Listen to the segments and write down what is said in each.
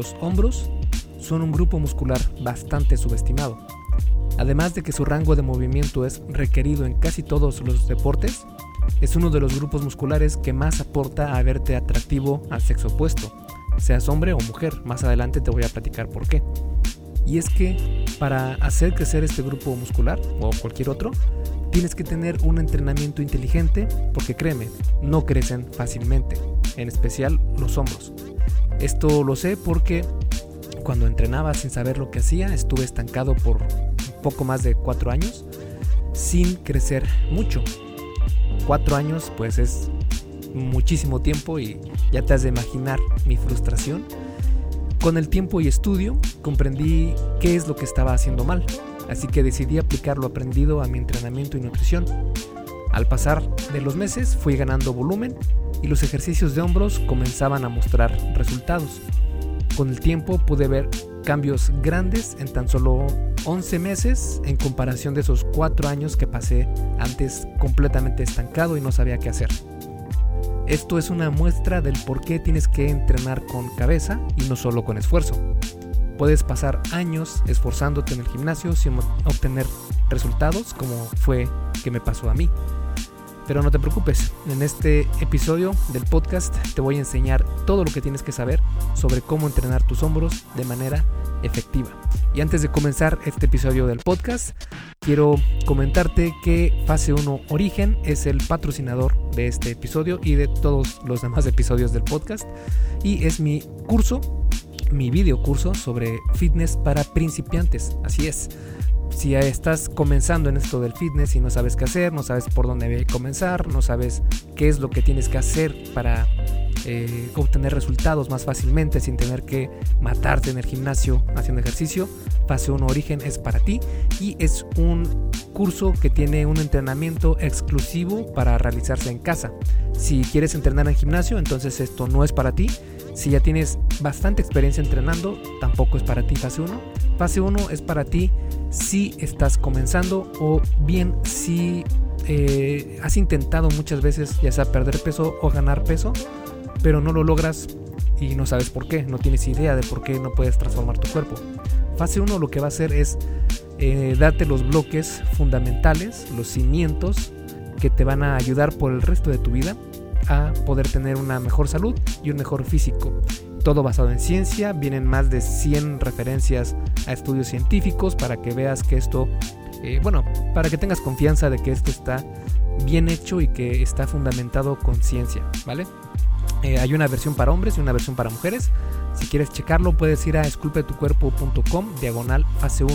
Los hombros son un grupo muscular bastante subestimado. Además de que su rango de movimiento es requerido en casi todos los deportes, es uno de los grupos musculares que más aporta a verte atractivo al sexo opuesto, seas hombre o mujer. Más adelante te voy a platicar por qué. Y es que para hacer crecer este grupo muscular o cualquier otro, tienes que tener un entrenamiento inteligente porque créeme, no crecen fácilmente, en especial los hombros. Esto lo sé porque cuando entrenaba sin saber lo que hacía, estuve estancado por poco más de cuatro años sin crecer mucho. Cuatro años pues es muchísimo tiempo y ya te has de imaginar mi frustración. Con el tiempo y estudio comprendí qué es lo que estaba haciendo mal, así que decidí aplicar lo aprendido a mi entrenamiento y nutrición. Al pasar de los meses fui ganando volumen y los ejercicios de hombros comenzaban a mostrar resultados. Con el tiempo pude ver cambios grandes en tan solo 11 meses en comparación de esos 4 años que pasé antes completamente estancado y no sabía qué hacer. Esto es una muestra del por qué tienes que entrenar con cabeza y no solo con esfuerzo. Puedes pasar años esforzándote en el gimnasio sin obtener resultados como fue que me pasó a mí. Pero no te preocupes, en este episodio del podcast te voy a enseñar todo lo que tienes que saber sobre cómo entrenar tus hombros de manera efectiva. Y antes de comenzar este episodio del podcast, quiero comentarte que Fase 1 Origen es el patrocinador de este episodio y de todos los demás episodios del podcast. Y es mi curso, mi video curso sobre fitness para principiantes. Así es si estás comenzando en esto del fitness y no sabes qué hacer, no sabes por dónde comenzar, no sabes qué es lo que tienes que hacer para eh, obtener resultados más fácilmente sin tener que matarte en el gimnasio haciendo ejercicio, Fase 1 Origen es para ti y es un curso que tiene un entrenamiento exclusivo para realizarse en casa. Si quieres entrenar en gimnasio, entonces esto no es para ti. Si ya tienes bastante experiencia entrenando, tampoco es para ti fase 1. Fase 1 es para ti si estás comenzando o bien si eh, has intentado muchas veces ya sea perder peso o ganar peso, pero no lo logras y no sabes por qué, no tienes idea de por qué no puedes transformar tu cuerpo. Fase 1 lo que va a hacer es eh, darte los bloques fundamentales, los cimientos que te van a ayudar por el resto de tu vida a poder tener una mejor salud y un mejor físico. Todo basado en ciencia, vienen más de 100 referencias a estudios científicos para que veas que esto, eh, bueno, para que tengas confianza de que esto está bien hecho y que está fundamentado con ciencia, ¿vale? Eh, hay una versión para hombres y una versión para mujeres. Si quieres checarlo, puedes ir a esculpetucuerpo.com diagonal fase 1.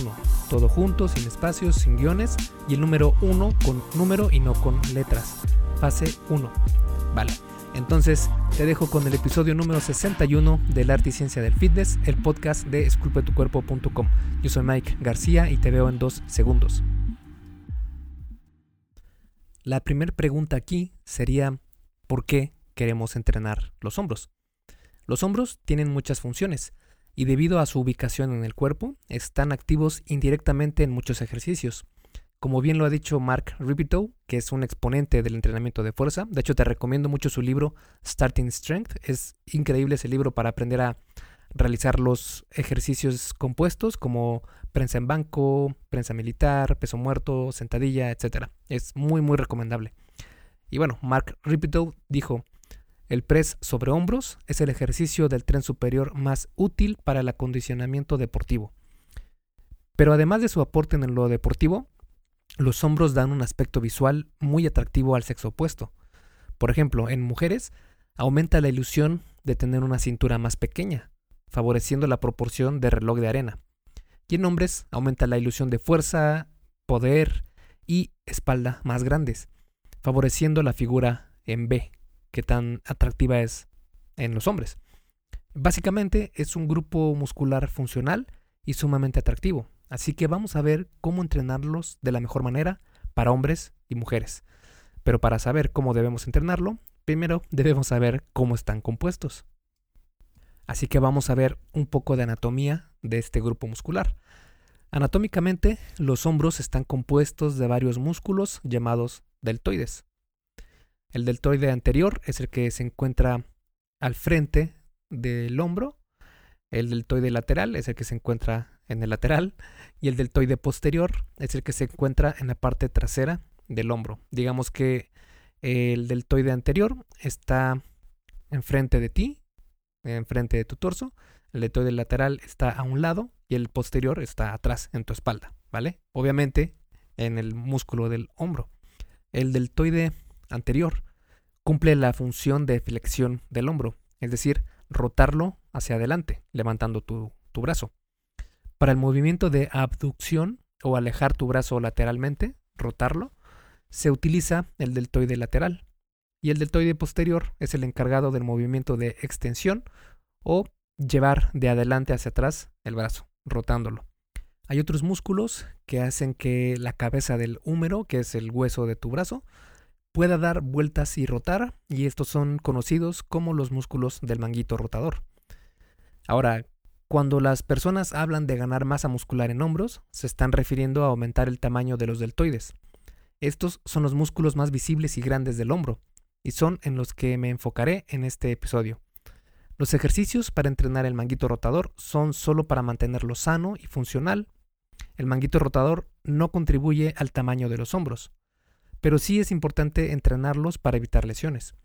Todo junto, sin espacios, sin guiones y el número 1 con número y no con letras. Fase 1. Vale. Entonces te dejo con el episodio número 61 del Arte y Ciencia del Fitness, el podcast de esculpetucuerpo.com. Yo soy Mike García y te veo en dos segundos. La primera pregunta aquí sería ¿por qué queremos entrenar los hombros? Los hombros tienen muchas funciones y debido a su ubicación en el cuerpo están activos indirectamente en muchos ejercicios. Como bien lo ha dicho Mark Ripito, que es un exponente del entrenamiento de fuerza. De hecho, te recomiendo mucho su libro Starting Strength. Es increíble ese libro para aprender a realizar los ejercicios compuestos como prensa en banco, prensa militar, peso muerto, sentadilla, etc. Es muy, muy recomendable. Y bueno, Mark Ripito dijo, el press sobre hombros es el ejercicio del tren superior más útil para el acondicionamiento deportivo. Pero además de su aporte en lo deportivo, los hombros dan un aspecto visual muy atractivo al sexo opuesto. Por ejemplo, en mujeres aumenta la ilusión de tener una cintura más pequeña, favoreciendo la proporción de reloj de arena. Y en hombres aumenta la ilusión de fuerza, poder y espalda más grandes, favoreciendo la figura en B, que tan atractiva es en los hombres. Básicamente es un grupo muscular funcional y sumamente atractivo. Así que vamos a ver cómo entrenarlos de la mejor manera para hombres y mujeres. Pero para saber cómo debemos entrenarlo, primero debemos saber cómo están compuestos. Así que vamos a ver un poco de anatomía de este grupo muscular. Anatómicamente, los hombros están compuestos de varios músculos llamados deltoides. El deltoide anterior es el que se encuentra al frente del hombro El deltoide lateral es el que se encuentra en el lateral y el deltoide posterior es el que se encuentra en la parte trasera del hombro. Digamos que el deltoide anterior está enfrente de ti, enfrente de tu torso, el deltoide lateral está a un lado y el posterior está atrás en tu espalda, ¿vale? Obviamente en el músculo del hombro. El deltoide anterior cumple la función de flexión del hombro, es decir, rotarlo hacia adelante, levantando tu, tu brazo. Para el movimiento de abducción o alejar tu brazo lateralmente, rotarlo, se utiliza el deltoide lateral y el deltoide posterior es el encargado del movimiento de extensión o llevar de adelante hacia atrás el brazo, rotándolo. Hay otros músculos que hacen que la cabeza del húmero, que es el hueso de tu brazo, pueda dar vueltas y rotar, y estos son conocidos como los músculos del manguito rotador. Ahora, cuando las personas hablan de ganar masa muscular en hombros, se están refiriendo a aumentar el tamaño de los deltoides. Estos son los músculos más visibles y grandes del hombro, y son en los que me enfocaré en este episodio. Los ejercicios para entrenar el manguito rotador son solo para mantenerlo sano y funcional. El manguito rotador no contribuye al tamaño de los hombros, pero sí es importante entrenarlos para evitar lesiones.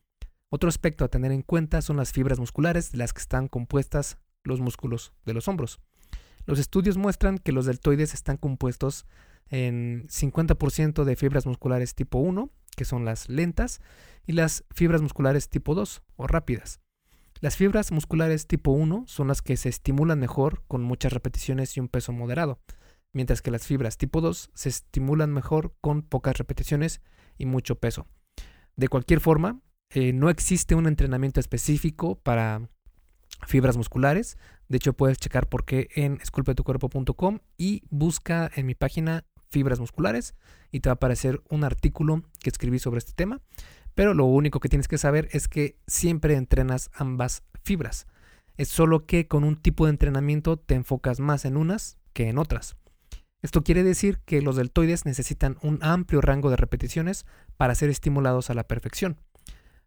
Otro aspecto a tener en cuenta son las fibras musculares de las que están compuestas los músculos de los hombros. Los estudios muestran que los deltoides están compuestos en 50% de fibras musculares tipo 1, que son las lentas, y las fibras musculares tipo 2 o rápidas. Las fibras musculares tipo 1 son las que se estimulan mejor con muchas repeticiones y un peso moderado, mientras que las fibras tipo 2 se estimulan mejor con pocas repeticiones y mucho peso. De cualquier forma, eh, no existe un entrenamiento específico para fibras musculares. De hecho, puedes checar por qué en esculpetucuerpo.com y busca en mi página fibras musculares y te va a aparecer un artículo que escribí sobre este tema. Pero lo único que tienes que saber es que siempre entrenas ambas fibras. Es solo que con un tipo de entrenamiento te enfocas más en unas que en otras. Esto quiere decir que los deltoides necesitan un amplio rango de repeticiones para ser estimulados a la perfección.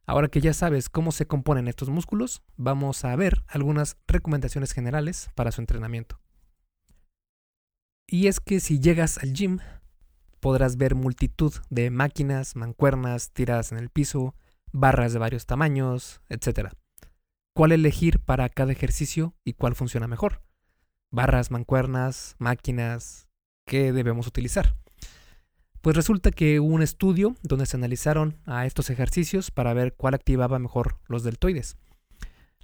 Ahora que ya sabes cómo se componen estos músculos, vamos a ver algunas recomendaciones generales para su entrenamiento. Y es que si llegas al gym, podrás ver multitud de máquinas, mancuernas tiradas en el piso, barras de varios tamaños, etc. ¿Cuál elegir para cada ejercicio y cuál funciona mejor? Barras, mancuernas, máquinas, ¿qué debemos utilizar? Pues resulta que hubo un estudio donde se analizaron a estos ejercicios para ver cuál activaba mejor los deltoides.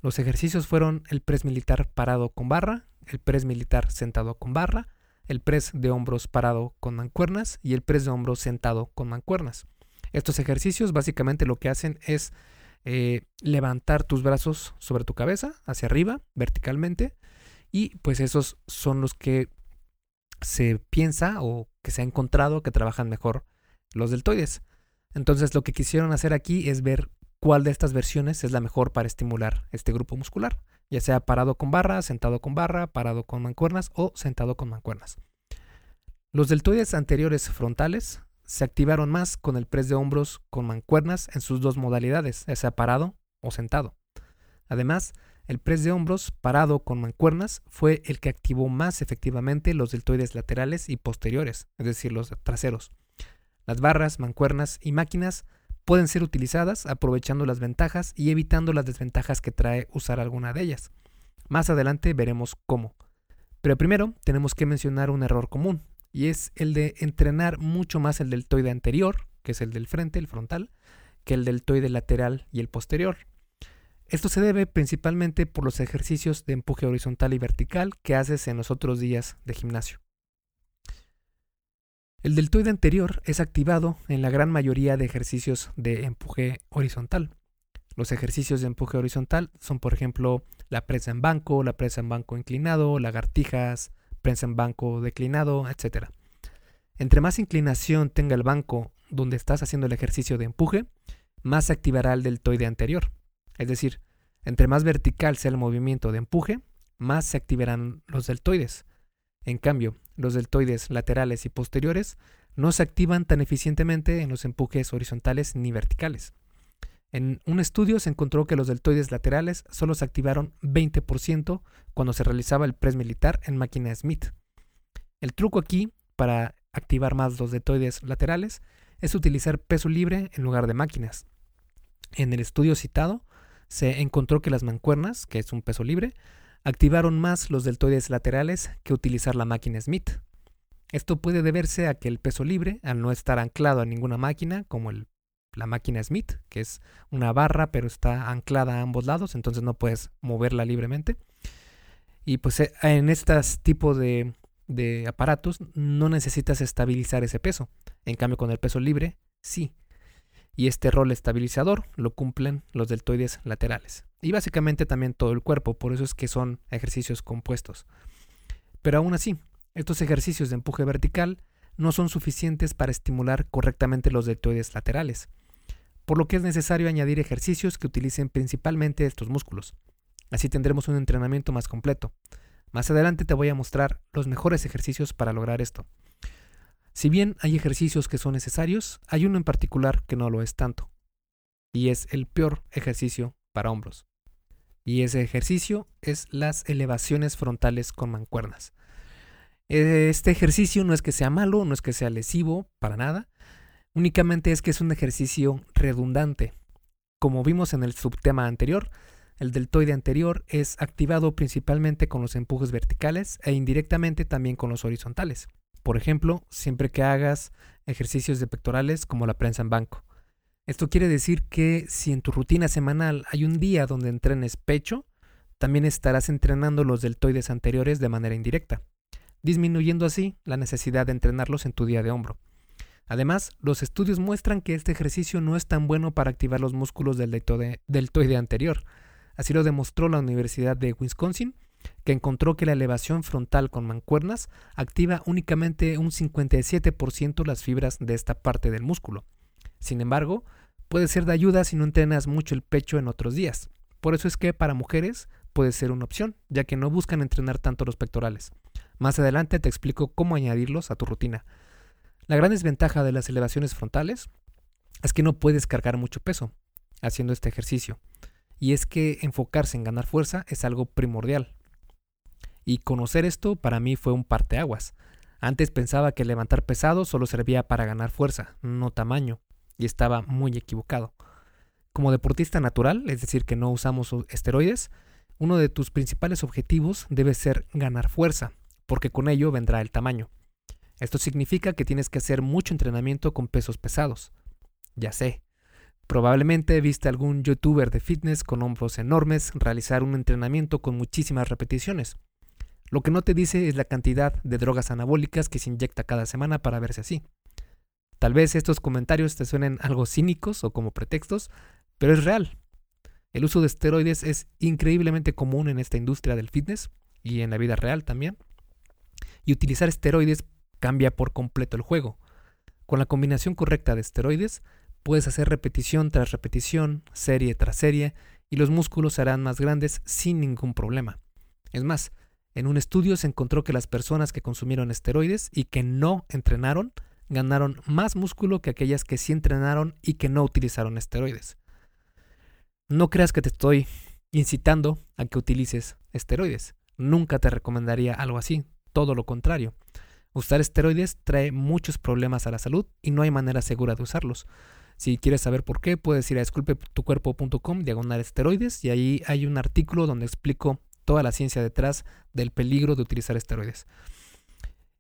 Los ejercicios fueron el press militar parado con barra, el press militar sentado con barra, el press de hombros parado con mancuernas y el press de hombros sentado con mancuernas. Estos ejercicios básicamente lo que hacen es eh, levantar tus brazos sobre tu cabeza, hacia arriba, verticalmente, y pues esos son los que se piensa o que se ha encontrado que trabajan mejor los deltoides. Entonces lo que quisieron hacer aquí es ver cuál de estas versiones es la mejor para estimular este grupo muscular ya sea parado con barra, sentado con barra, parado con mancuernas o sentado con mancuernas. Los deltoides anteriores frontales se activaron más con el press de hombros con mancuernas en sus dos modalidades, ya sea parado o sentado. Además, el press de hombros parado con mancuernas fue el que activó más efectivamente los deltoides laterales y posteriores, es decir, los traseros. Las barras, mancuernas y máquinas pueden ser utilizadas aprovechando las ventajas y evitando las desventajas que trae usar alguna de ellas. Más adelante veremos cómo. Pero primero tenemos que mencionar un error común, y es el de entrenar mucho más el deltoide anterior, que es el del frente, el frontal, que el deltoide lateral y el posterior. Esto se debe principalmente por los ejercicios de empuje horizontal y vertical que haces en los otros días de gimnasio. El deltoide anterior es activado en la gran mayoría de ejercicios de empuje horizontal. Los ejercicios de empuje horizontal son, por ejemplo, la presa en banco, la presa en banco inclinado, lagartijas, prensa en banco declinado, etc. Entre más inclinación tenga el banco donde estás haciendo el ejercicio de empuje, más se activará el deltoide anterior. Es decir, entre más vertical sea el movimiento de empuje, más se activarán los deltoides. En cambio, los deltoides laterales y posteriores no se activan tan eficientemente en los empujes horizontales ni verticales. En un estudio se encontró que los deltoides laterales solo se activaron 20% cuando se realizaba el press militar en máquina Smith. El truco aquí para activar más los deltoides laterales es utilizar peso libre en lugar de máquinas. En el estudio citado se encontró que las mancuernas, que es un peso libre, activaron más los deltoides laterales que utilizar la máquina Smith. Esto puede deberse a que el peso libre, al no estar anclado a ninguna máquina, como la máquina Smith, que es una barra pero está anclada a ambos lados, entonces no puedes moverla libremente. Y pues eh, en este tipo de, de aparatos no necesitas estabilizar ese peso. En cambio con el peso libre, sí. Y este rol estabilizador lo cumplen los deltoides laterales. Y básicamente también todo el cuerpo, por eso es que son ejercicios compuestos. Pero aún así, estos ejercicios de empuje vertical no son suficientes para estimular correctamente los deltoides laterales, por lo que es necesario añadir ejercicios que utilicen principalmente estos músculos. Así tendremos un entrenamiento más completo. Más adelante te voy a mostrar los mejores ejercicios para lograr esto. Si bien hay ejercicios que son necesarios, hay uno en particular que no lo es tanto, y es el peor ejercicio para hombros. Y ese ejercicio es las elevaciones frontales con mancuernas. Este ejercicio no es que sea malo, no es que sea lesivo, para nada. Únicamente es que es un ejercicio redundante. Como vimos en el subtema anterior, el deltoide anterior es activado principalmente con los empujes verticales e indirectamente también con los horizontales. Por ejemplo, siempre que hagas ejercicios de pectorales como la prensa en banco. Esto quiere decir que si en tu rutina semanal hay un día donde entrenes pecho, también estarás entrenando los deltoides anteriores de manera indirecta disminuyendo así la necesidad de entrenarlos en tu día de hombro. Además, los estudios muestran que este ejercicio no es tan bueno para activar los músculos del deltoide, anterior. Así lo demostró la Universidad de Wisconsin, que encontró que la elevación frontal con mancuernas activa únicamente un 57% las fibras de esta parte del músculo. Sin embargo, puede ser de ayuda si no entrenas mucho el pecho en otros días. Por eso es que para mujeres puede ser una opción, ya que no buscan entrenar tanto los pectorales. Más adelante te explico cómo añadirlos a tu rutina. La gran desventaja de las elevaciones frontales es que no puedes cargar mucho peso haciendo este ejercicio. Y es que enfocarse en ganar fuerza es algo primordial. Y conocer esto para mí fue un parteaguas. Antes pensaba que levantar pesado solo servía para ganar fuerza, no tamaño, y estaba muy equivocado. Como deportista natural, es decir, que no usamos esteroides, uno de tus principales objetivos debe ser ganar fuerza, porque con ello vendrá el tamaño. Esto significa que tienes que hacer mucho entrenamiento con pesos pesados. Ya sé. Probablemente viste algún youtuber de fitness con hombros enormes realizar un entrenamiento con muchísimas repeticiones. Lo que no te dice es la cantidad de drogas anabólicas que se inyecta cada semana para verse así. Tal vez estos comentarios te suenen algo cínicos o como pretextos, pero es real. El uso de esteroides es increíblemente común en esta industria del fitness y en la vida real también y utilizar esteroides cambia por completo el juego. Con la combinación correcta de esteroides, puedes hacer repetición tras repetición, serie tras serie, y los músculos serán más grandes sin ningún problema. Es más, en un estudio se encontró que las personas que consumieron esteroides y que no entrenaron ganaron más músculo que aquellas que sí entrenaron y que no utilizaron esteroides. No creas que te estoy incitando a que utilices esteroides. Nunca te recomendaría algo así todo lo contrario. Usar esteroides trae muchos problemas a la salud y no hay manera segura de usarlos. Si quieres saber por qué, puedes ir a esculpetucuerpo.com diagonal esteroides y ahí hay un artículo donde explico toda la ciencia detrás del peligro de utilizar esteroides.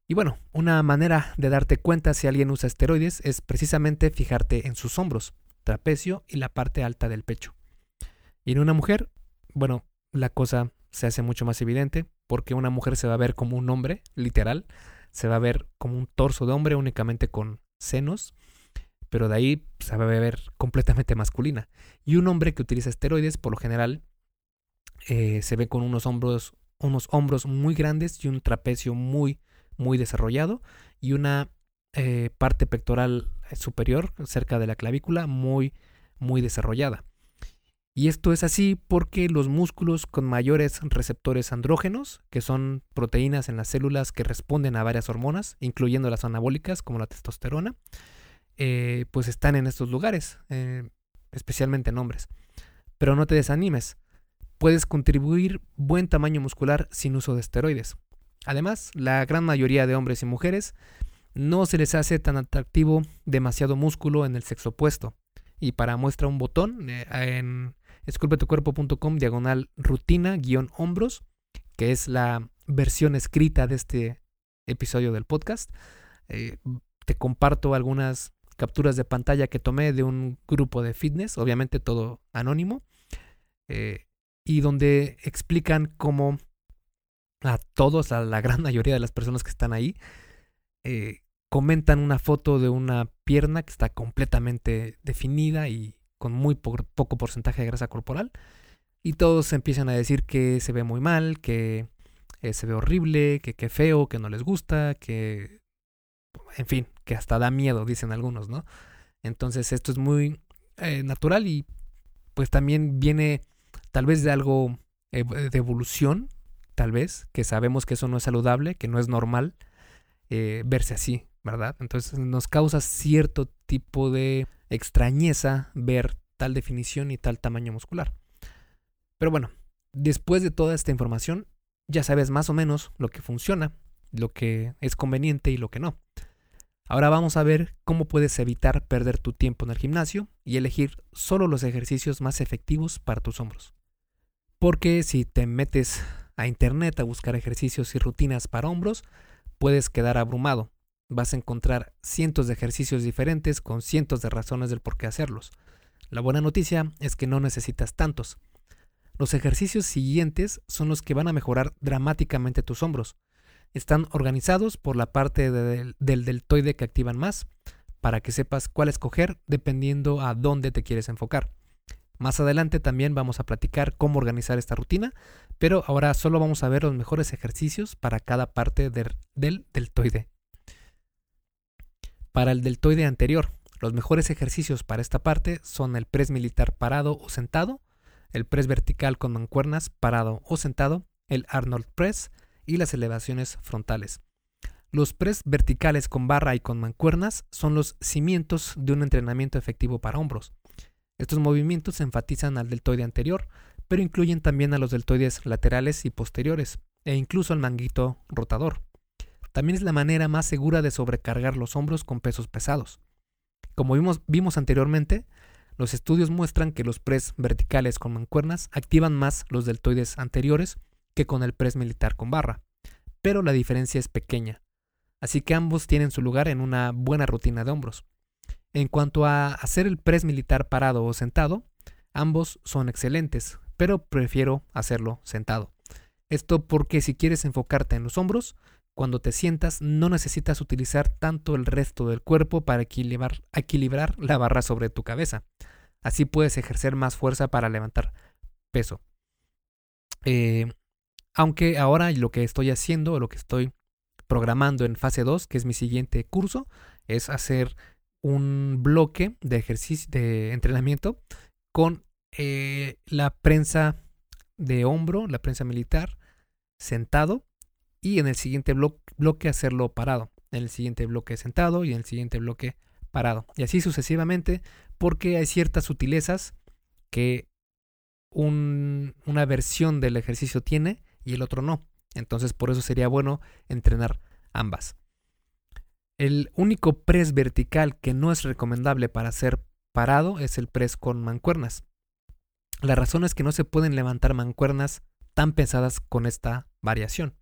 Y bueno, una manera de darte cuenta si alguien usa esteroides es precisamente fijarte en sus hombros, trapecio y la parte alta del pecho. Y en una mujer, bueno, la cosa se hace mucho más evidente porque una mujer se va a ver como un hombre, literal, se va a ver como un torso de hombre únicamente con senos, pero de ahí se va a ver completamente masculina. Y un hombre que utiliza esteroides, por lo general, eh, se ve con unos hombros, unos hombros muy grandes y un trapecio muy, muy desarrollado y una eh, parte pectoral superior, cerca de la clavícula, muy, muy desarrollada. Y esto es así porque los músculos con mayores receptores andrógenos, que son proteínas en las células que responden a varias hormonas, incluyendo las anabólicas como la testosterona, eh, pues están en estos lugares. Especialmente en hombres. Pero no te desanimes, puedes contribuir buen tamaño muscular sin uso de esteroides. Además, la gran mayoría de hombres y mujeres no se les hace tan atractivo demasiado músculo en el sexo opuesto. Y para muestra un botón eh, en esculpetucuerpo.com diagonal rutina guion hombros, que es la versión escrita de este episodio del podcast. Eh, te comparto algunas capturas de pantalla que tomé de un grupo de fitness, obviamente todo anónimo, eh, y donde explican cómo a todos, a la gran mayoría de las personas que están ahí, eh, comentan una foto de una pierna que está completamente definida y con muy poco porcentaje de grasa corporal. Y todos empiezan a decir que se ve muy mal, que eh, se ve horrible, que qué feo, que no les gusta, que... En fin, que hasta da miedo, dicen algunos, ¿no? Entonces esto es muy eh, natural y pues también viene tal vez de algo de evolución, tal vez, que sabemos que eso no es saludable, que no es normal eh, verse así, ¿verdad? Entonces nos causa cierto tipo de extrañeza ver tal definición y tal tamaño muscular. Pero bueno, después de toda esta información, ya sabes más o menos lo que funciona, lo que es conveniente y lo que no. Ahora vamos a ver cómo puedes evitar perder tu tiempo en el gimnasio y elegir solo los ejercicios más efectivos para tus hombros. Porque si te metes a internet a buscar ejercicios y rutinas para hombros, puedes quedar abrumado. Vas a encontrar cientos de ejercicios diferentes con cientos de razones del por qué hacerlos. La buena noticia es que no necesitas tantos. Los ejercicios siguientes son los que van a mejorar dramáticamente tus hombros. Están organizados por la parte del deltoide que activan más, para que sepas cuál escoger dependiendo a dónde te quieres enfocar. Más adelante también vamos a platicar cómo organizar esta rutina, pero ahora solo vamos a ver los mejores ejercicios para cada parte del, deltoide. Para el deltoide anterior, los mejores ejercicios para esta parte son el press militar parado o sentado, el press vertical con mancuernas parado o sentado, el Arnold Press y las elevaciones frontales. Los press verticales con barra y con mancuernas son los cimientos de un entrenamiento efectivo para hombros. Estos movimientos enfatizan al deltoide anterior, pero incluyen también a los deltoides laterales y posteriores, e incluso al manguito rotador. También es la manera más segura de sobrecargar los hombros con pesos pesados. Como vimos, vimos anteriormente, los estudios muestran que los press verticales con mancuernas activan más los deltoides anteriores que con el press militar con barra, pero la diferencia es pequeña, así que ambos tienen su lugar en una buena rutina de hombros. En cuanto a hacer el press militar parado o sentado, ambos son excelentes, pero prefiero hacerlo sentado. Esto porque si quieres enfocarte en los hombros, cuando te sientas no necesitas utilizar tanto el resto del cuerpo para equilibrar, la barra sobre tu cabeza. Así puedes ejercer más fuerza para levantar peso. Eh, aunque ahora lo que estoy haciendo, lo que estoy programando en fase 2, que es mi siguiente curso, es hacer un bloque de ejercicio de entrenamiento con eh, la prensa de hombro, la prensa militar, sentado y en el siguiente bloque hacerlo parado, en el siguiente bloque sentado y en el siguiente bloque parado. Y así sucesivamente porque hay ciertas sutilezas que una versión del ejercicio tiene y el otro no. Entonces por eso sería bueno entrenar ambas. El único press vertical que no es recomendable para ser parado es el press con mancuernas. La razón es que no se pueden levantar mancuernas tan pesadas con esta variación.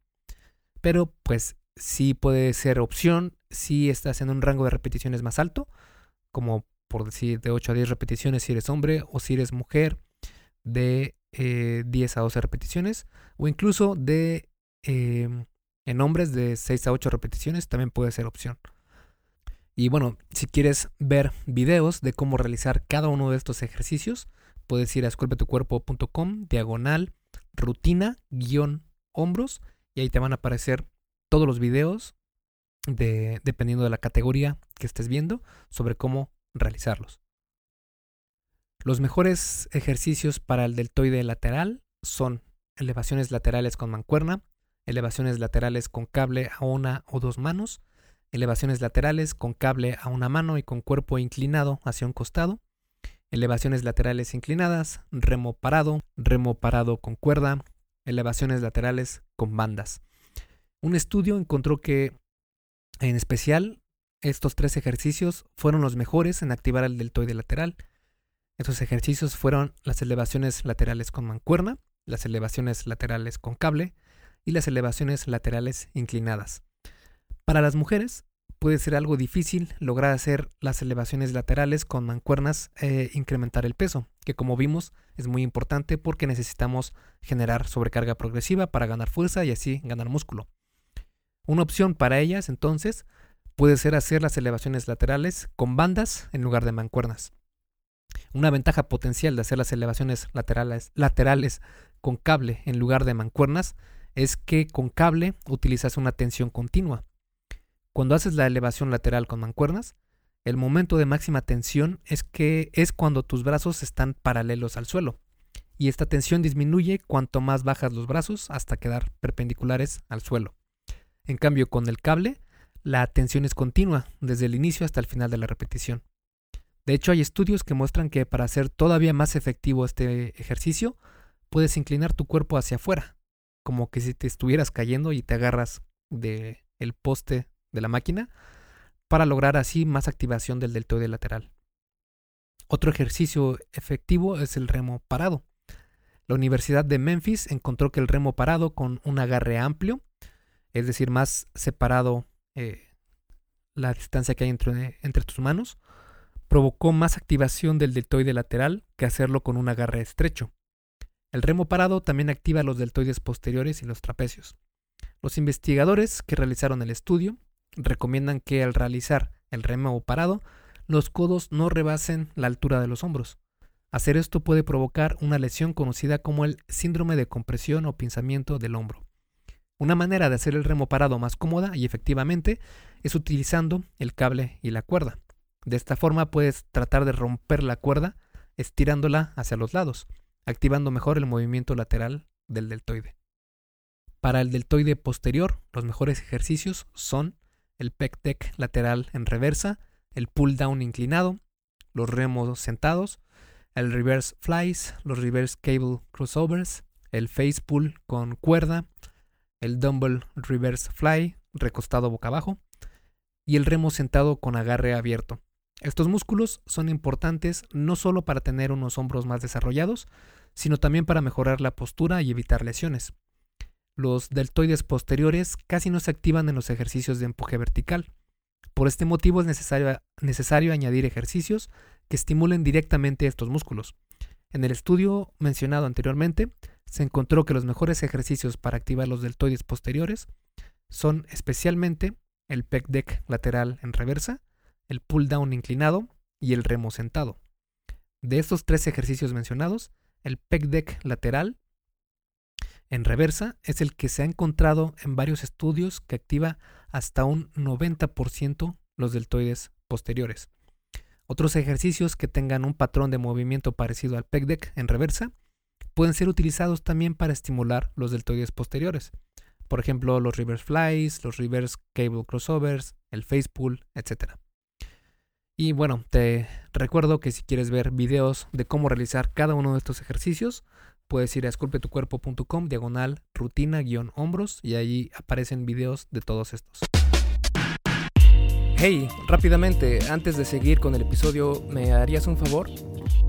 Pero pues sí puede ser opción si estás en un rango de repeticiones más alto, como por decir de 8 a 10 repeticiones si eres hombre o si eres mujer, de 10 eh, a 12 repeticiones, o incluso de em, en hombres de 6 a 8 repeticiones también puede ser opción. Y bueno, si quieres ver videos de cómo realizar cada uno de estos ejercicios, puedes ir a esculpetucuerpo.com, diagonal, rutina, guion, hombros, y ahí te van a aparecer todos los videos de, dependiendo de la categoría que estés viendo sobre cómo realizarlos. Los mejores ejercicios para el deltoide lateral son elevaciones laterales con mancuerna, elevaciones laterales con cable a una o dos manos, elevaciones laterales con cable a una mano y con cuerpo inclinado hacia un costado, elevaciones laterales inclinadas, remo parado, remo parado con cuerda, elevaciones laterales con bandas. Un estudio encontró que, en especial, estos tres ejercicios fueron los mejores en activar el deltoide lateral. Estos ejercicios fueron las elevaciones laterales con mancuerna, las elevaciones laterales con cable y las elevaciones laterales inclinadas. Para las mujeres, puede ser algo difícil lograr hacer las elevaciones laterales con mancuernas e incrementar el peso, que como vimos es muy importante porque necesitamos generar sobrecarga progresiva para ganar fuerza y así ganar músculo. Una opción para ellas entonces puede ser hacer las elevaciones laterales con bandas en lugar de mancuernas. Una ventaja potencial de hacer las elevaciones laterales, laterales con cable en lugar de mancuernas es que con cable utilizas una tensión continua cuando haces la elevación lateral con mancuernas, el momento de máxima tensión es que es cuando tus brazos están paralelos al suelo. Y esta tensión disminuye cuanto más bajas los brazos hasta quedar perpendiculares al suelo. En cambio, con el cable, la tensión es continua desde el inicio hasta el final de la repetición. De hecho, hay estudios que muestran que para hacer todavía más efectivo este ejercicio, puedes inclinar tu cuerpo hacia afuera, como que si te estuvieras cayendo y te agarras del el poste de la máquina para lograr así más activación del deltoide lateral. Otro ejercicio efectivo es el remo parado. La Universidad de Memphis encontró que el remo parado con un agarre amplio, es decir, más separado eh, la distancia que hay entre, entre tus manos, provocó más activación del deltoide lateral que hacerlo con un agarre estrecho. El remo parado también activa los deltoides posteriores y los trapecios. Los investigadores que realizaron el estudio recomiendan que al realizar el remo parado, los codos no rebasen la altura de los hombros. Hacer esto puede provocar una lesión conocida como el síndrome de compresión o pinzamiento del hombro. Una manera de hacer el remo parado más cómoda y efectivamente es utilizando el cable y la cuerda. De esta forma puedes tratar de romper la cuerda estirándola hacia los lados, activando mejor el movimiento lateral del deltoide. Para el deltoide posterior, los mejores ejercicios son el pec deck lateral en reversa, el pull down inclinado, los remos sentados, el reverse flies, los reverse cable crossovers, el face pull con cuerda, el dumbbell reverse fly recostado boca abajo y el remo sentado con agarre abierto. Estos músculos son importantes no solo para tener unos hombros más desarrollados, sino también para mejorar la postura y evitar lesiones. Los deltoides posteriores casi no se activan en los ejercicios de empuje vertical. Por este motivo es necesario, añadir ejercicios que estimulen directamente estos músculos. En el estudio mencionado anteriormente, se encontró que los mejores ejercicios para activar los deltoides posteriores son especialmente el pec deck lateral en reversa, el pull down inclinado y el remo sentado. De estos tres ejercicios mencionados, el pec deck lateral en reversa es el que se ha encontrado en varios estudios que activa hasta un 90% los deltoides posteriores. Otros ejercicios que tengan un patrón de movimiento parecido al pec deck en reversa pueden ser utilizados también para estimular los deltoides posteriores. Por ejemplo, los reverse flies, los reverse cable crossovers, el face pull, etc. Y bueno, te recuerdo que si quieres ver videos de cómo realizar cada uno de estos ejercicios, puedes ir a esculpetucuerpo.com, diagonal, rutina, guion, hombros, y ahí aparecen videos de todos estos. Hey, rápidamente, antes de seguir con el episodio, ¿me harías un favor?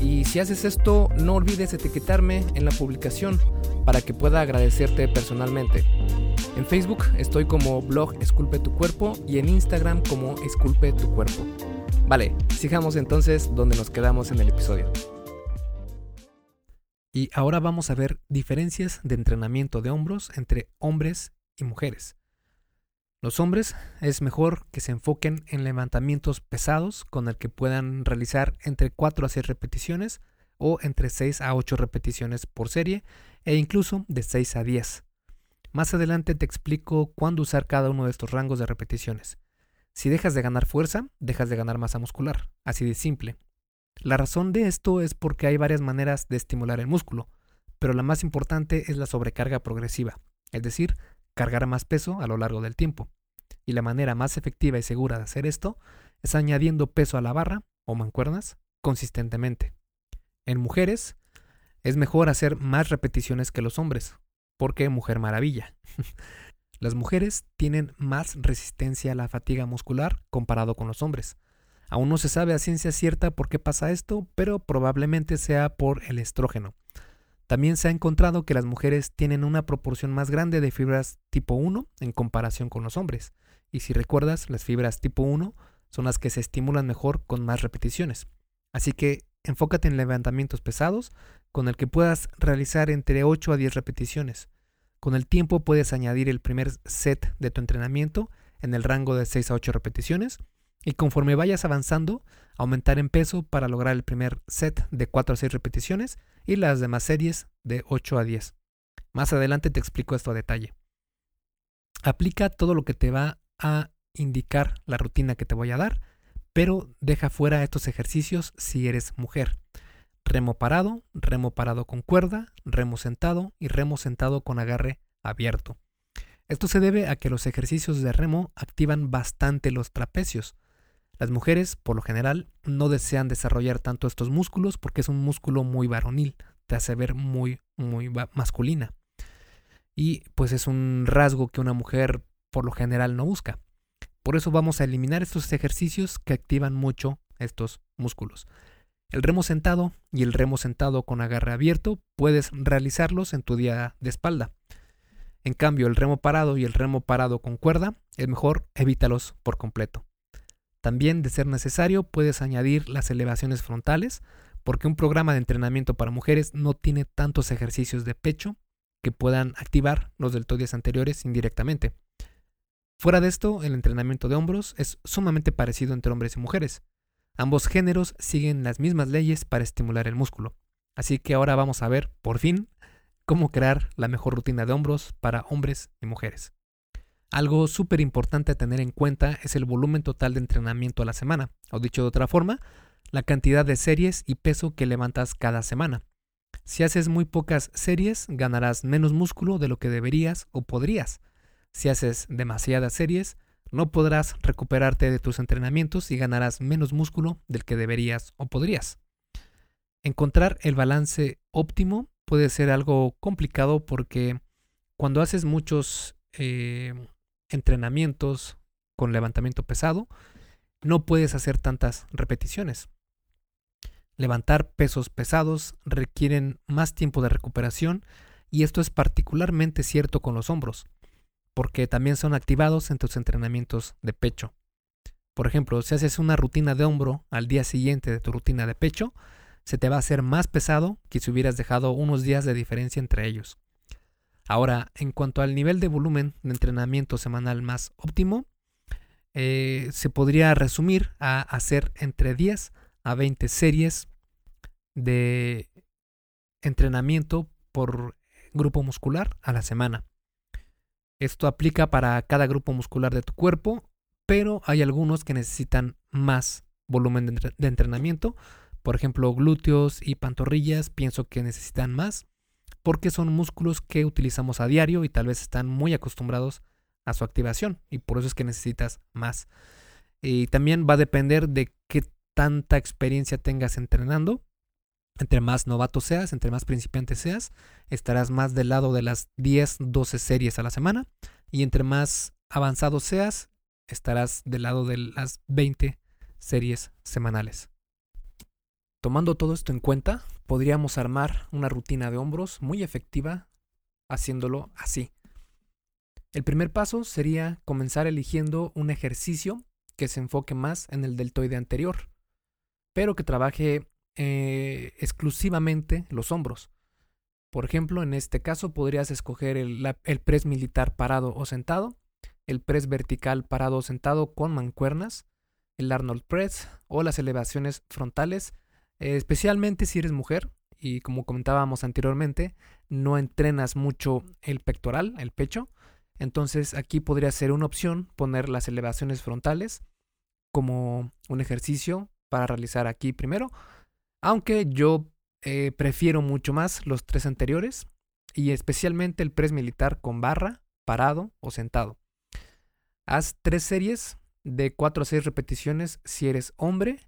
Y si haces esto, no olvides etiquetarme en la publicación para que pueda agradecerte personalmente. En Facebook estoy como blog Esculpe tu cuerpo y en Instagram como Esculpe tu cuerpo. Vale, sigamos entonces donde nos quedamos en el episodio. Y ahora vamos a ver diferencias de entrenamiento de hombros entre hombres y mujeres. Los hombres es mejor que se enfoquen en levantamientos pesados con el que puedan realizar entre 4 a 6 repeticiones o entre 6 a 8 repeticiones por serie e incluso de 6 a 10. Más adelante te explico cuándo usar cada uno de estos rangos de repeticiones. Si dejas de ganar fuerza, dejas de ganar masa muscular, así de simple. La razón de esto es porque hay varias maneras de estimular el músculo, pero la más importante es la sobrecarga progresiva, es decir, cargar más peso a lo largo del tiempo. Y la manera más efectiva y segura de hacer esto es añadiendo peso a la barra o mancuernas consistentemente. En mujeres es mejor hacer más repeticiones que los hombres, porque mujer maravilla. Las mujeres tienen más resistencia a la fatiga muscular comparado con los hombres. Aún no se sabe a ciencia cierta por qué pasa esto, pero probablemente sea por el estrógeno. También se ha encontrado que las mujeres tienen una proporción más grande de fibras tipo 1 en comparación con los hombres. Y si recuerdas, las fibras tipo 1 son las que se estimulan mejor con más repeticiones. Así que enfócate en levantamientos pesados con el que puedas realizar entre 8 a 10 repeticiones. Con el tiempo puedes añadir el primer set de tu entrenamiento en el rango de 6 a 8 repeticiones y conforme vayas avanzando, aumentar en peso para lograr el primer set de 4 a 6 repeticiones y las demás series de 8 a 10. Más adelante te explico esto a detalle. Aplica todo lo que te va a indicar la rutina que te voy a dar, pero deja fuera estos ejercicios si eres mujer. Remo parado, remo parado con cuerda, remo sentado y remo sentado con agarre abierto. Esto se debe a que los ejercicios de remo activan bastante los trapecios. Las mujeres, por lo general, no desean desarrollar tanto estos músculos porque es un músculo muy varonil, te hace ver muy, muy masculina. Y pues es un rasgo que una mujer por lo general no busca. Por eso vamos a eliminar estos ejercicios que activan mucho estos músculos. El remo sentado y el remo sentado con agarre abierto puedes realizarlos en tu día de espalda. En cambio, el remo parado y el remo parado con cuerda, es mejor evítalos por completo. También, de ser necesario, puedes añadir las elevaciones frontales, porque un programa de entrenamiento para mujeres no tiene tantos ejercicios de pecho que puedan activar los deltoides anteriores indirectamente. Fuera de esto, el entrenamiento de hombros es sumamente parecido entre hombres y mujeres. Ambos géneros siguen las mismas leyes para estimular el músculo. Así que ahora vamos a ver, por fin, cómo crear la mejor rutina de hombros para hombres y mujeres. Algo súper importante a tener en cuenta es el volumen total de entrenamiento a la semana, o dicho de otra forma, la cantidad de series y peso que levantas cada semana. Si haces muy pocas series, ganarás menos músculo de lo que deberías o podrías. Si haces demasiadas series, no podrás recuperarte de tus entrenamientos y ganarás menos músculo del que deberías o podrías. Encontrar el balance óptimo puede ser algo complicado porque cuando haces muchos eh, entrenamientos con levantamiento pesado, no puedes hacer tantas repeticiones. Levantar pesos pesados requieren más tiempo de recuperación y esto es particularmente cierto con los hombros porque también son activados en tus entrenamientos de pecho. Por ejemplo, si haces una rutina de hombro al día siguiente de tu rutina de pecho, se te va a hacer más pesado que si hubieras dejado unos días de diferencia entre ellos. Ahora, en cuanto al nivel de volumen de entrenamiento semanal más óptimo, eh, se podría resumir a hacer entre 10 a 20 series de entrenamiento por grupo muscular a la semana. Esto aplica para cada grupo muscular de tu cuerpo, pero hay algunos que necesitan más volumen de, entrenamiento. Por ejemplo, glúteos y pantorrillas pienso que necesitan más porque son músculos que utilizamos a diario y tal vez están muy acostumbrados a su activación y por eso es que necesitas más. Y también va a depender de qué tanta experiencia tengas entrenando. Entre más novato seas, entre más principiante seas, estarás más del lado de las 10, 12 series a la semana. Y entre más avanzado seas, estarás del lado de las 20 series semanales. Tomando todo esto en cuenta, podríamos armar una rutina de hombros muy efectiva haciéndolo así. El primer paso sería comenzar eligiendo un ejercicio que se enfoque más en el deltoide anterior, pero que trabaje eh, exclusivamente los hombros. Por ejemplo, en este caso podrías escoger el, el press militar parado o sentado, el press vertical parado o sentado con mancuernas, el Arnold Press o las elevaciones frontales especialmente si eres mujer y como comentábamos anteriormente, no entrenas mucho el pectoral, el pecho. Entonces aquí podría ser una opción poner las elevaciones frontales como un ejercicio para realizar aquí primero. Aunque yo eh, prefiero mucho más los tres anteriores y especialmente el press militar con barra, parado o sentado. Haz tres series de 4 a 6 repeticiones si eres hombre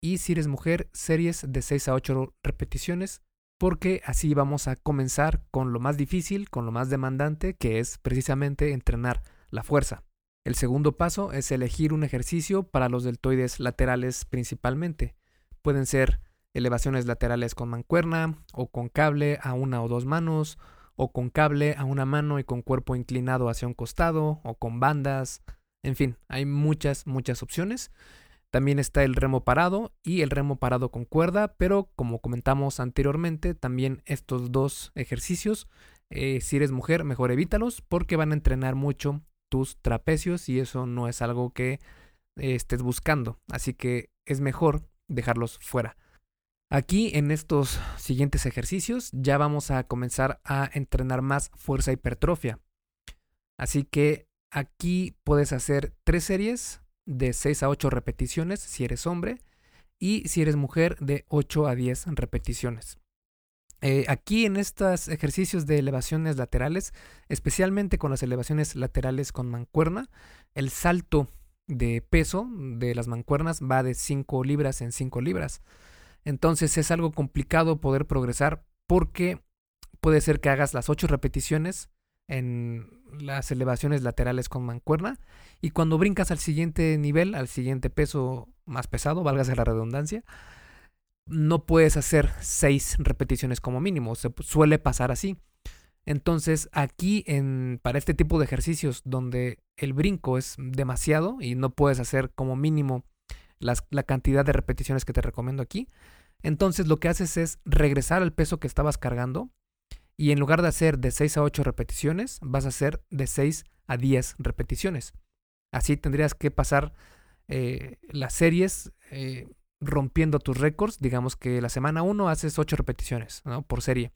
y si eres mujer, series de 6 a 8 repeticiones, porque así vamos a comenzar con lo más difícil, con lo más demandante, que es precisamente entrenar la fuerza. El segundo paso es elegir un ejercicio para los deltoides laterales principalmente. Pueden ser elevaciones laterales con mancuerna o con cable a una o dos manos o con cable a una mano y con cuerpo inclinado hacia un costado o con bandas. En fin, hay muchas, muchas opciones. También está el remo parado y el remo parado con cuerda, pero como comentamos anteriormente, también estos dos ejercicios, eh, si eres mujer, mejor evítalos porque van a entrenar mucho tus trapecios y eso no es algo que eh, estés buscando. Así que es mejor dejarlos fuera. Aquí en estos siguientes ejercicios ya vamos a comenzar a entrenar más fuerza hipertrofia. Así que aquí puedes hacer tres series de 6 a 8 repeticiones si eres hombre y si eres mujer de 8 a 10 repeticiones. Eh, aquí en estos ejercicios de elevaciones laterales, especialmente con las elevaciones laterales con mancuerna, el salto de peso de las mancuernas va de 5 libras en 5 libras. Entonces es algo complicado poder progresar porque puede ser que hagas las 8 repeticiones en las elevaciones laterales con mancuerna y cuando brincas al siguiente nivel, al siguiente peso más pesado, válgase la redundancia, no puedes hacer seis repeticiones como mínimo, se suele pasar así. Entonces aquí en, para este tipo de ejercicios donde el brinco es demasiado y no puedes hacer como mínimo la cantidad de repeticiones que te recomiendo aquí, entonces lo que haces es regresar al peso que estabas cargando y en lugar de hacer de 6 a 8 repeticiones, vas a hacer de 6 a 10 repeticiones. Así tendrías que pasar eh, las series eh, rompiendo tus récords. Digamos que la semana 1 haces 8 repeticiones por serie.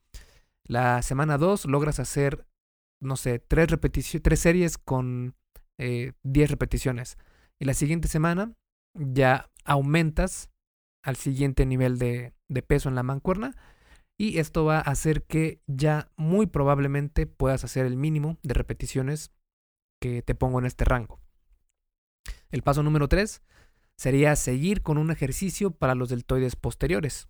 La semana 2 logras hacer, no sé, 3, tres series con 10 eh, repeticiones. Y la siguiente semana ya aumentas al siguiente nivel de, de peso en la mancuerna y esto va a hacer que ya muy probablemente puedas hacer el mínimo de repeticiones que te pongo en este rango. El paso número 3 sería seguir con un ejercicio para los deltoides posteriores.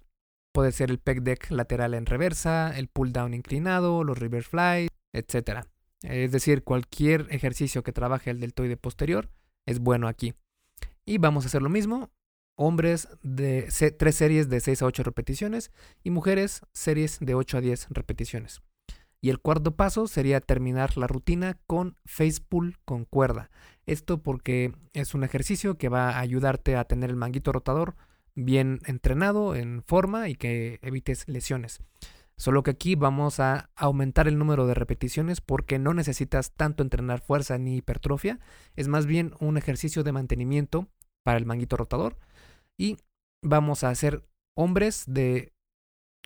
Puede ser el pec deck lateral en reversa, el pull down inclinado, los reverse fly, etc. Es decir, cualquier ejercicio que trabaje el deltoide posterior es bueno aquí. Y vamos a hacer lo mismo, hombres de tres series de 6 a 8 repeticiones y mujeres series de 8 a 10 repeticiones. Y el cuarto paso sería terminar la rutina con face pull con cuerda. Esto porque es un ejercicio que va a ayudarte a tener el manguito rotador bien entrenado, en forma y que evites lesiones. Solo que aquí vamos a aumentar el número de repeticiones porque no necesitas tanto entrenar fuerza ni hipertrofia. Es más bien un ejercicio de mantenimiento para el manguito rotador y vamos a hacer hombres de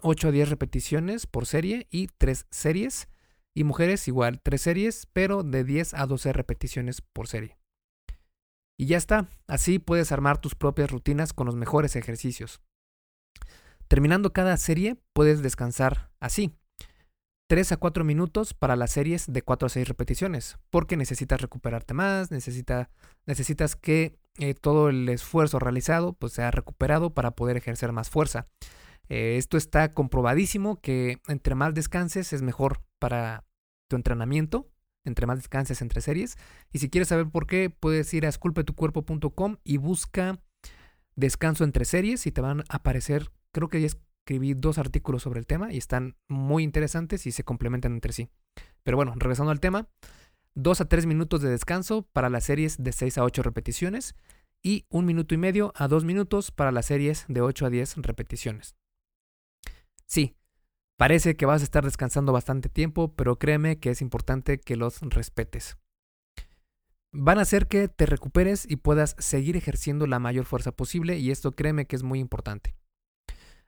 8 a 10 repeticiones por serie y 3 series. Y mujeres igual, 3 series, pero de 10 a 12 repeticiones por serie. Y ya está, así puedes armar tus propias rutinas con los mejores ejercicios. Terminando cada serie, puedes descansar así. 3 a 4 minutos para las series de 4 a 6 repeticiones, porque necesitas recuperarte más, necesita, necesitas que eh, todo el esfuerzo realizado pues sea recuperado para poder ejercer más fuerza. Eh, esto está comprobadísimo que entre más descanses es mejor para tu entrenamiento, entre más descanses entre series. Y si quieres saber por qué, puedes ir a esculpetucuerpo.com y busca descanso entre series y te van a aparecer, creo que ya escribí dos artículos sobre el tema y están muy interesantes y se complementan entre sí. Pero bueno, regresando al tema, 2 a 3 minutos de descanso para las series de 6 a 8 repeticiones y un minuto y medio a 2 minutos para las series de 8 a 10 repeticiones. Sí, parece que vas a estar descansando bastante tiempo, pero créeme que es importante que los respetes. Van a hacer que te recuperes y puedas seguir ejerciendo la mayor fuerza posible y esto créeme que es muy importante.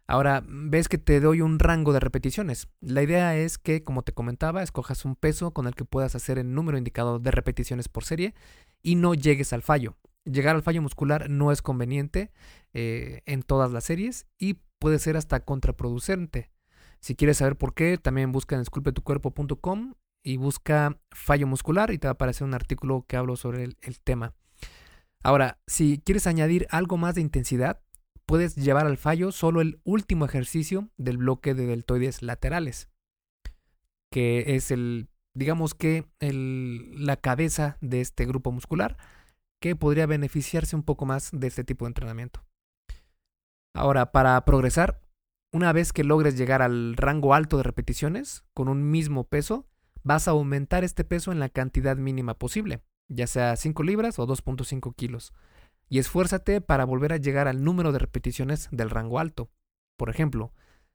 Ahora, ves que te doy un rango de repeticiones. La idea es que, como te comentaba, escojas un peso con el que puedas hacer el número indicado de repeticiones por serie y no llegues al fallo. Llegar al fallo muscular no es conveniente eh, en todas las series y puede ser hasta contraproducente. Si quieres saber por qué, también busca en esculpetucuerpo.com y busca fallo muscular y te va a aparecer un artículo que hablo sobre el tema. Ahora, si quieres añadir algo más de intensidad, puedes llevar al fallo solo el último ejercicio del bloque de deltoides laterales, que es el, digamos que la cabeza de este grupo muscular, que podría beneficiarse un poco más de este tipo de entrenamiento. Ahora, para progresar, una vez que logres llegar al rango alto de repeticiones con un mismo peso, vas a aumentar este peso en la cantidad mínima posible, ya sea 5 libras o 2.5 kilos y esfuérzate para volver a llegar al número de repeticiones del rango alto. Por ejemplo,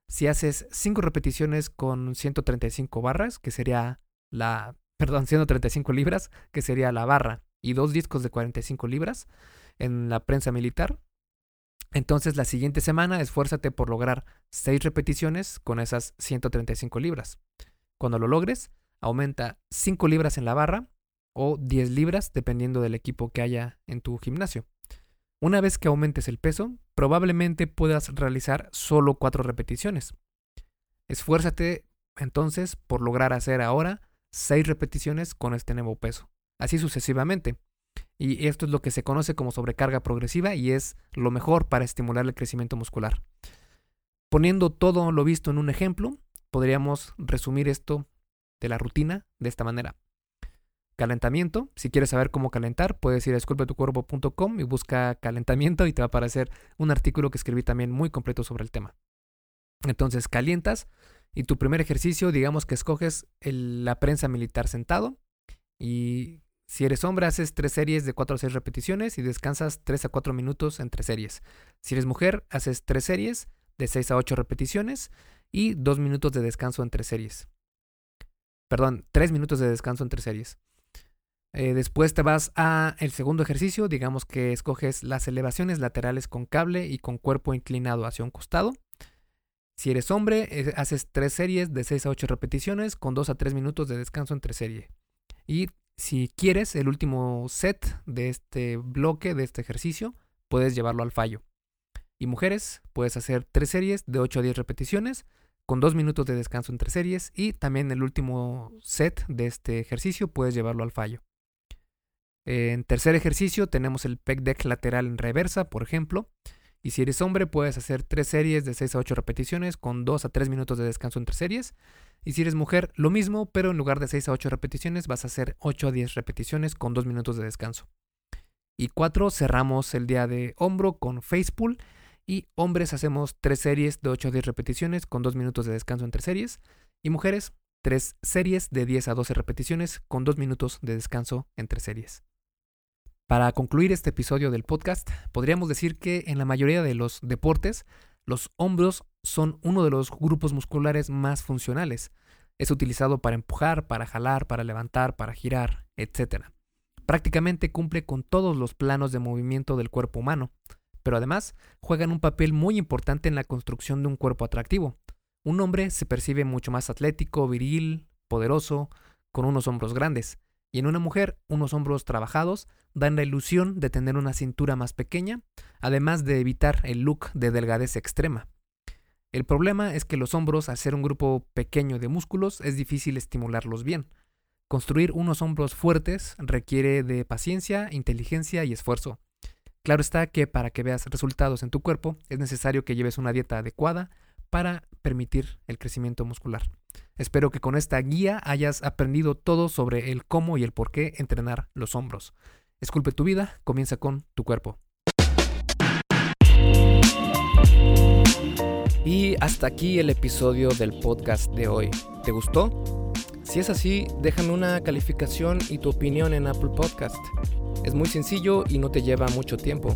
si haces 5 repeticiones con 135 barras, que sería la, perdón, 135 libras, que sería la barra, y dos discos de 45 libras en la prensa militar, entonces la siguiente semana esfuérzate por lograr 6 repeticiones con esas 135 libras. Cuando lo logres, aumenta 5 libras en la barra o 10 libras dependiendo del equipo que haya en tu gimnasio. Una vez que aumentes el peso, probablemente puedas realizar solo cuatro repeticiones. Esfuérzate entonces por lograr hacer ahora seis repeticiones con este nuevo peso, así sucesivamente. Y esto es lo que se conoce como sobrecarga progresiva y es lo mejor para estimular el crecimiento muscular. Poniendo todo lo visto en un ejemplo, podríamos resumir esto de la rutina de esta manera. Calentamiento. Si quieres saber cómo calentar, puedes ir a esculpetucuerpo.com y busca calentamiento y te va a aparecer un artículo que escribí también muy completo sobre el tema. Entonces calientas y tu primer ejercicio, digamos que escoges la prensa militar sentado y si eres hombre haces tres series de 4 a 6 repeticiones y descansas 3 a 4 minutos entre series. Si eres mujer haces tres series de 6 a 8 repeticiones y 2 minutos de descanso entre series. Perdón, 3 minutos de descanso entre series. Eh, después te vas a el segundo ejercicio, digamos que escoges las elevaciones laterales con cable y con cuerpo inclinado hacia un costado. Si eres hombre, eh, haces tres series de 6 a 8 repeticiones con 2 a 3 minutos de descanso entre serie. Y si quieres el último set de este bloque, de este ejercicio, puedes llevarlo al fallo. Y mujeres, puedes hacer tres series de 8 a 10 repeticiones con 2 minutos de descanso entre series y también el último set de este ejercicio puedes llevarlo al fallo. En tercer ejercicio tenemos el pec deck lateral en reversa, por ejemplo. Y si eres hombre, puedes hacer tres series de 6 a 8 repeticiones con 2 a 3 minutos de descanso entre series. Y si eres mujer, lo mismo, pero en lugar de 6 a 8 repeticiones, vas a hacer 8 a 10 repeticiones con 2 minutos de descanso. Y 4, cerramos el día de hombro con face pull. Y hombres hacemos 3 series de 8 a 10 repeticiones con 2 minutos de descanso entre series. Y mujeres, 3 series de 10 a 12 repeticiones con 2 minutos de descanso entre series. Para concluir este episodio del podcast, podríamos decir que en la mayoría de los deportes, los hombros son uno de los grupos musculares más funcionales. Es utilizado para empujar, para jalar, para levantar, para girar, etc. Prácticamente cumple con todos los planos de movimiento del cuerpo humano, pero además juegan un papel muy importante en la construcción de un cuerpo atractivo. Un hombre se percibe mucho más atlético, viril, poderoso, con unos hombros grandes, y en una mujer unos hombros trabajados dan la ilusión de tener una cintura más pequeña, además de evitar el look de delgadez extrema. El problema es que los hombros, al ser un grupo pequeño de músculos, es difícil estimularlos bien. Construir unos hombros fuertes requiere de paciencia, inteligencia y esfuerzo. Claro está que para que veas resultados en tu cuerpo es necesario que lleves una dieta adecuada para permitir el crecimiento muscular. Espero que con esta guía hayas aprendido todo sobre el cómo y el por qué entrenar los hombros. Esculpe tu vida, comienza con tu cuerpo. Y hasta aquí el episodio del podcast de hoy. ¿Te gustó? Si es así, déjame una calificación y tu opinión en Apple Podcast. Es muy sencillo y no te lleva mucho tiempo.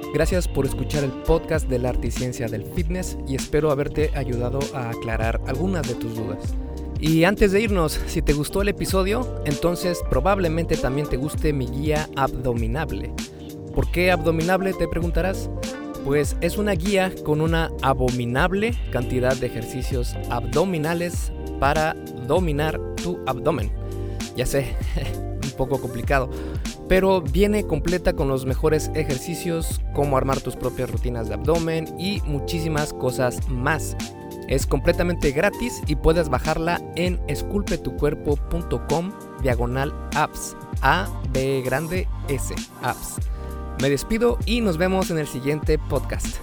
Gracias por escuchar el podcast del arte y ciencia del fitness y espero haberte ayudado a aclarar algunas de tus dudas. Y antes de irnos, si te gustó el episodio, entonces probablemente también te guste mi guía abdominable. ¿Por qué abdominable te preguntarás? Pues es una guía con una abominable cantidad de ejercicios abdominales para dominar tu abdomen. Ya sé, poco complicado, pero viene completa con los mejores ejercicios, cómo armar tus propias rutinas de abdomen y muchísimas cosas más. Es completamente gratis y puedes bajarla en esculpetucuerpo.com diagonal apps. A, B grande, S, apps. Me despido y nos vemos en el siguiente podcast.